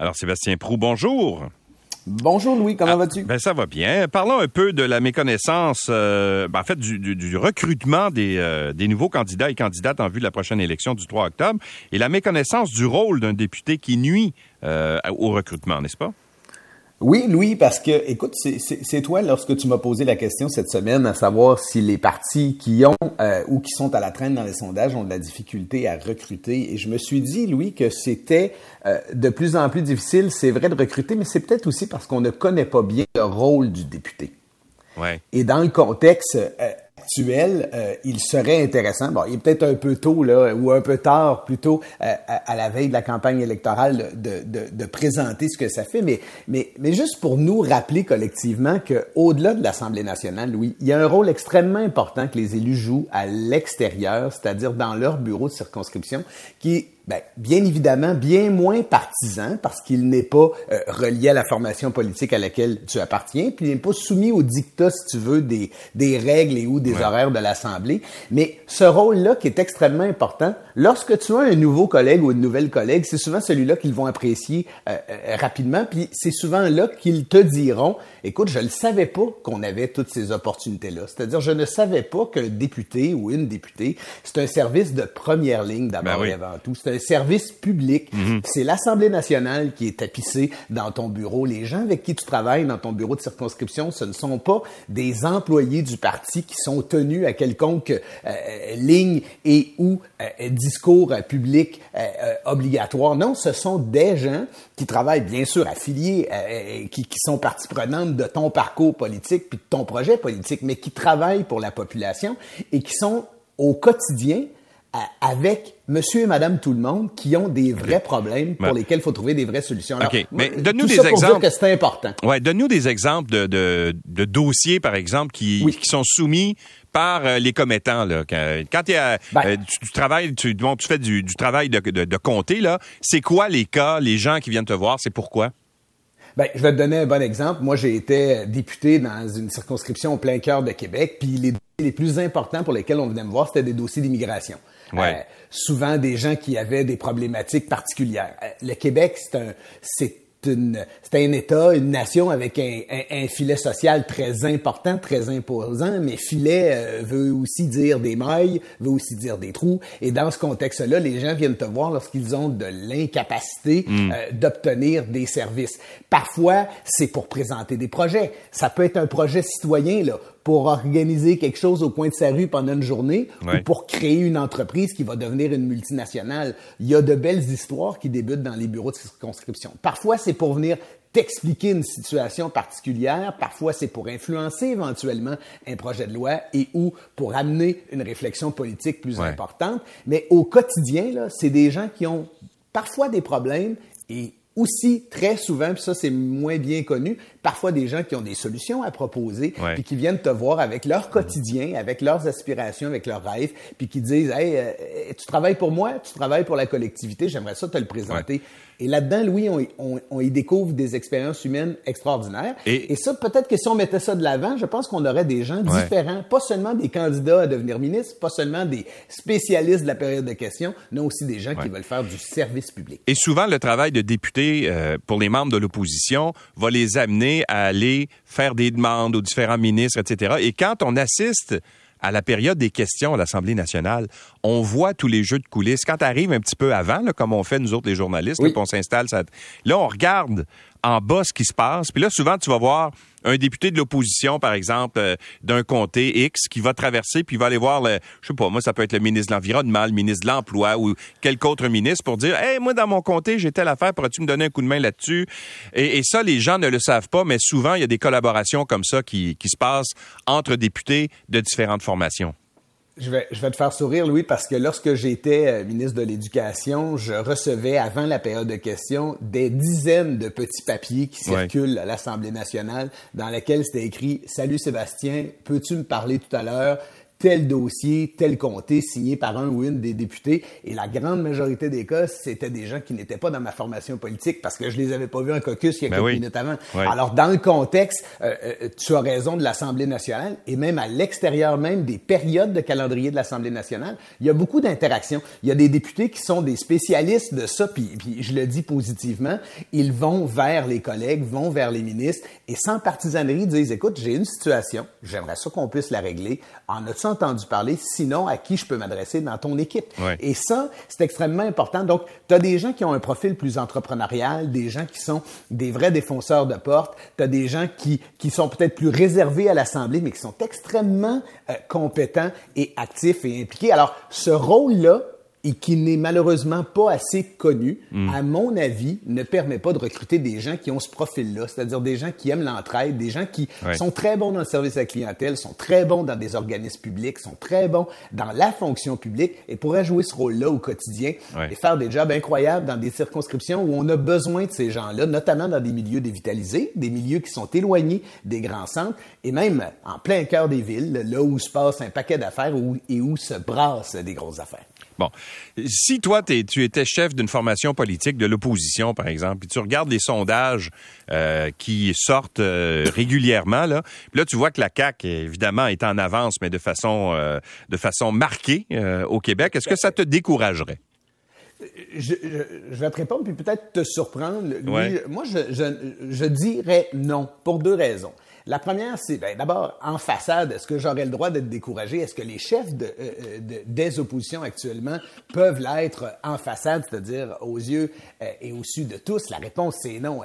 Alors, Sébastien Prou, bonjour. Bonjour Louis, comment ah, vas-tu? Ben ça va bien. Parlons un peu de la méconnaissance, euh, ben, en fait, du, recrutement euh, des, nouveaux candidats et candidates en vue de la prochaine élection du 3 octobre et la méconnaissance du rôle d'un député qui nuit euh, au recrutement, n'est-ce pas? Oui, Louis, parce que, écoute, c'est toi, lorsque tu m'as posé la question cette semaine, à savoir si les partis qui ont euh, ou qui sont à la traîne dans les sondages ont de la difficulté à recruter. Et je me suis dit, Louis, que c'était euh, de plus en plus difficile, c'est vrai, de recruter, mais c'est peut-être aussi parce qu'on ne connaît pas bien le rôle du député. Ouais. Et dans le contexte euh, euh, il serait intéressant, bon, il est peut-être un peu tôt, là, ou un peu tard plutôt, euh, à, la veille de la campagne électorale, de, de, de, présenter ce que ça fait, mais, mais, mais juste pour nous rappeler collectivement qu'au-delà de l'Assemblée nationale, Louis, il y a un rôle extrêmement important que les élus jouent à l'extérieur, c'est-à-dire dans leur bureau de circonscription, qui ben, bien évidemment, bien moins partisan parce qu'il n'est pas euh, relié à la formation politique à laquelle tu appartiens, puis il n'est pas soumis au dictat, si tu veux, des, des règles et ou des horaires de l'Assemblée. Mais ce rôle-là qui est extrêmement important, lorsque tu as un nouveau collègue ou une nouvelle collègue, c'est souvent celui-là qu'ils vont apprécier euh, euh, rapidement, puis c'est souvent là qu'ils te diront, écoute, je ne savais pas qu'on avait toutes ces opportunités-là. C'est-à-dire, je ne savais pas le député ou une députée, c'est un service de première ligne d'abord ben et avant tout. C'est un service public. Mhm. C'est l'Assemblée nationale qui est tapissée dans ton bureau. Les gens avec qui tu travailles dans ton bureau de circonscription, ce ne sont pas des employés du parti qui sont tenus à quelconque euh, ligne et ou euh, discours public euh, obligatoire. Non, ce sont des gens qui travaillent bien sûr affiliés, qui, qui sont partie prenante de ton parcours politique puis de ton projet politique, mais qui travaillent pour la population et qui sont au quotidien avec monsieur et madame tout le monde qui ont des vrais problèmes pour lesquels il faut trouver des vraies solutions. Alors, mais donne-nous des exemples. Pour dire que c'est important. Ouais, donne-nous des exemples de, de, de, dossiers, par exemple, qui, qui sont soumis par euh, les commettants. Là. Quand, ben. euh, tu, tu, travailles, tu, tu fais du, du travail de, de, de comté, là, c'est quoi les cas, les gens qui viennent te voir, c'est pourquoi? Ben, je vais te donner un bon exemple. Moi, j'ai été député dans une circonscription au plein cœur de Québec, puis les les plus importants pour lesquels on venait me voir, c'était des dossiers d'immigration. Ouais. Euh, souvent des gens qui avaient des problématiques particulières. Euh, le Québec, c'est un, c'est c'est un État, une nation avec un, un, filet social très important, très imposant, mais filet euh, veut aussi dire des mailles, veut aussi dire des trous. Et dans ce contexte-là, les gens viennent te voir lorsqu'ils ont de l'incapacité mm. d'obtenir des services. Parfois, c'est pour présenter des projets. Ça peut être un projet citoyen, là, pour organiser quelque chose au coin de sa rue pendant une journée ou pour créer une entreprise qui va devenir une multinationale. Il y a de belles histoires qui débutent dans les bureaux de circonscription. Parfois, c'est pour venir t'expliquer une situation particulière, parfois c'est pour influencer éventuellement un projet de loi et ou pour amener une réflexion politique plus importante, mais au quotidien c'est des gens qui ont parfois des problèmes et aussi très souvent, puis ça c'est moins bien connu, parfois des gens qui ont des solutions à proposer, puis qui viennent te voir avec leur quotidien, avec leurs aspirations, avec leurs rêves, puis qui disent Hey, euh, tu travailles pour moi, tu travailles pour la collectivité, j'aimerais ça te le présenter. Et là-dedans, Louis, on, y découvre des expériences humaines extraordinaires. Et, ça, peut-être que si on mettait ça de l'avant, je pense qu'on aurait des gens différents, pas seulement des candidats à devenir ministre, pas seulement des spécialistes de la période de questions, mais aussi des gens qui veulent faire du service public. Et souvent, le travail de député euh, pour les membres de l'opposition va les amener à aller faire des demandes aux différents ministres, etc. Et quand on assiste à la période des questions à l'Assemblée nationale, on voit tous les jeux de coulisses. Quand tu arrives un petit peu avant, comme on fait nous autres les journalistes, on s'installe, ça... là on regarde en bas ce qui se passe. Puis là, souvent, tu vas voir un député de l'opposition, par exemple, euh, d'un comté X, qui va traverser, puis va aller voir, le, je sais pas, moi, ça peut être le ministre de l'Environnement, le ministre de l'Emploi ou quelque autre ministre pour dire, hey, moi, dans mon comté, j'ai telle affaire, pourrais-tu me donner un coup de main là-dessus? Et, ça, les gens ne le savent pas, mais souvent, il y a des collaborations comme ça qui, qui se passent entre députés de différentes formations. Je vais, je vais te faire sourire, Louis, parce que lorsque j'étais euh, ministre de l'Éducation, je recevais, avant la période de questions, des dizaines de petits papiers qui circulent à l'Assemblée nationale dans lesquels c'était écrit « Salut Sébastien, peux-tu me parler tout à l'heure? Tel dossier, tel comté signé par un ou une des députés. Et la grande majorité des cas, c'était des gens qui n'étaient pas dans ma formation politique parce que je les avais pas vus en caucus il y a ben quelques minutes avant. Alors, dans le contexte, euh, euh, tu as raison de l'Assemblée nationale et même à l'extérieur même des périodes de calendrier de l'Assemblée nationale, il y a beaucoup d'interactions. Il y a des députés qui sont des spécialistes de ça, puis, puis je le dis positivement, ils vont vers les collègues, vont vers les ministres et sans partisanerie disent, écoute, j'ai une situation, j'aimerais ça qu'on puisse la régler. En as-tu entendu parler? Sinon, à qui je peux m'adresser dans ton équipe? Et ça, c'est extrêmement important. Donc, tu as des gens qui ont un profil plus entrepreneurial, des gens qui sont des vrais défonceurs de porte, tu as des gens qui, qui sont peut-être plus réservés à l'Assemblée, mais qui sont extrêmement euh, compétents et actifs et impliqués. Alors, ce rôle-là, et qui n'est malheureusement pas assez connu, hmm. à mon avis, ne permet pas de recruter des gens qui ont ce profil-là, c'est-à-dire des gens qui aiment l'entraide, des gens qui sont très bons dans le service à la clientèle, sont très bons dans des organismes publics, sont très bons dans la fonction publique et pourraient jouer ce rôle-là au quotidien et faire des jobs incroyables dans des circonscriptions où on a besoin de ces gens-là, notamment dans des milieux dévitalisés, des milieux qui sont éloignés des grands centres et même en plein cœur des villes, là où se passe un paquet d'affaires et où se brassent des grosses affaires. Bon, si toi, tu étais chef d'une formation politique de l'opposition, par exemple, puis tu regardes les sondages euh, qui sortent euh, régulièrement, là, là, tu vois que la CAQ, évidemment, est en avance, mais de façon, euh, de façon marquée au Québec. Est-ce que ça te découragerait? Je, vais te répondre, puis peut-être te surprendre. Moi, je dirais non, pour deux raisons. La première, c'est ben, d'abord en façade, est-ce que j'aurais le droit d'être découragé? Est-ce que les chefs euh, de, des oppositions actuellement peuvent l'être en façade, c'est-à-dire aux yeux euh, et au su de tous? La réponse, c'est non.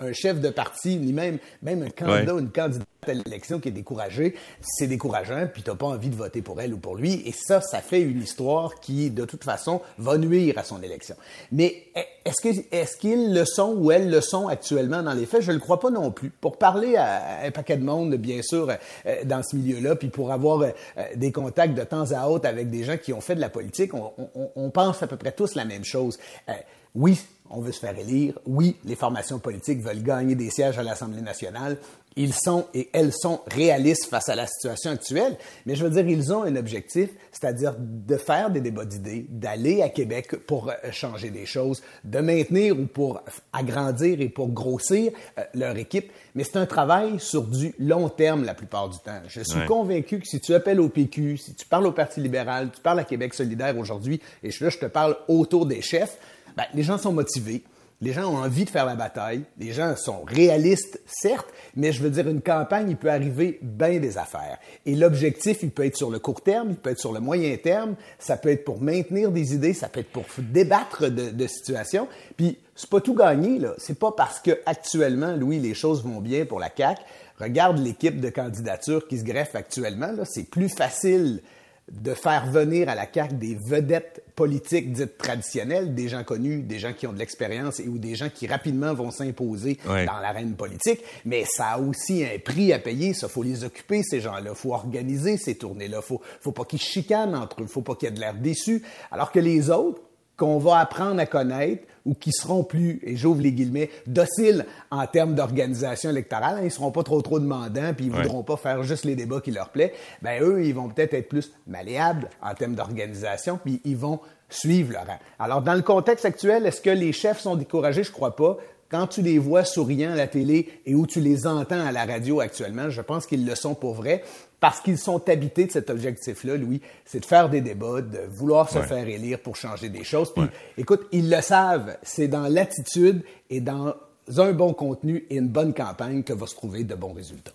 Un chef de parti, ni même, même un candidat ou une candidate à l'élection qui est découragé, c'est décourageant, puis tu n'as pas envie de voter pour elle ou pour lui. Et ça, ça fait une histoire qui, de toute façon, va nuire à son élection. Mais est-ce qu'ils est qu'ils le sont ou elles le sont actuellement dans les faits? Je ne le crois pas non plus. Pour parler à un paquet de monde, bien sûr, euh, dans ce milieu-là, puis pour avoir euh, des contacts de temps à autre avec des gens qui ont fait de la politique, on, on, on pense à peu près tous la même chose. Euh, oui, on veut se faire élire. Oui, les formations politiques veulent gagner des sièges à l'Assemblée nationale. Ils sont et elles sont réalistes face à la situation actuelle, mais je veux dire, ils ont un objectif, c'est-à-dire de faire des débats d'idées, d'aller à Québec pour euh, changer des choses, de maintenir ou pour agrandir et pour grossir euh, leur équipe. Mais c'est un travail sur du long terme la plupart du temps. Je suis convaincu que si tu appelles au PQ, si tu parles au Parti libéral, tu parles à Québec solidaire aujourd'hui, et là, je te parle autour des chefs, ben, les gens sont motivés. Les gens ont envie de faire la bataille. Les gens sont réalistes, certes, mais je veux dire, une campagne, il peut arriver bien des affaires. Et l'objectif, il peut être sur le court terme, il peut être sur le moyen terme, ça peut être pour maintenir des idées, ça peut être pour débattre de, situations. Puis, c'est pas tout gagné, là. C'est pas parce que actuellement, Louis, les choses vont bien pour la CAQ. Regarde l'équipe de candidature qui se greffe actuellement, là. C'est plus facile de faire venir à la CAQ des vedettes politiques dites traditionnelles, des gens connus, des gens qui ont de l'expérience et ou des gens qui rapidement vont s'imposer dans l'arène politique, mais ça a aussi un prix à payer, ça. Faut les occuper ces gens-là, faut organiser ces tournées-là, faut faut pas qu'ils chicanent entre eux, faut pas qu'il y ait de l'air déçu, alors que les autres qu'on va apprendre à connaître ou qui seront plus, et j'ouvre les guillemets, dociles en termes d'organisation électorale. Ils seront pas trop trop demandants, puis ils voudront pas faire juste les débats qui leur plaît. Ben eux, ils vont peut-être être plus malléables en termes d'organisation, puis ils vont suivre leur rang. Alors, dans le contexte actuel, est-ce que les chefs sont découragés? Je crois pas quand tu les vois souriant à la télé et où tu les entends à la radio actuellement, je pense qu'ils le sont pour vrai parce qu'ils sont habités de cet objectif-là, Louis, c'est de faire des débats, de vouloir se faire élire pour changer des choses. Puis, écoute, ils le savent, c'est dans l'attitude et dans un bon contenu et une bonne campagne que va se trouver de bons résultats.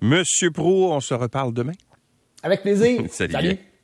Monsieur Pro, on se reparle demain. Avec plaisir. Salut.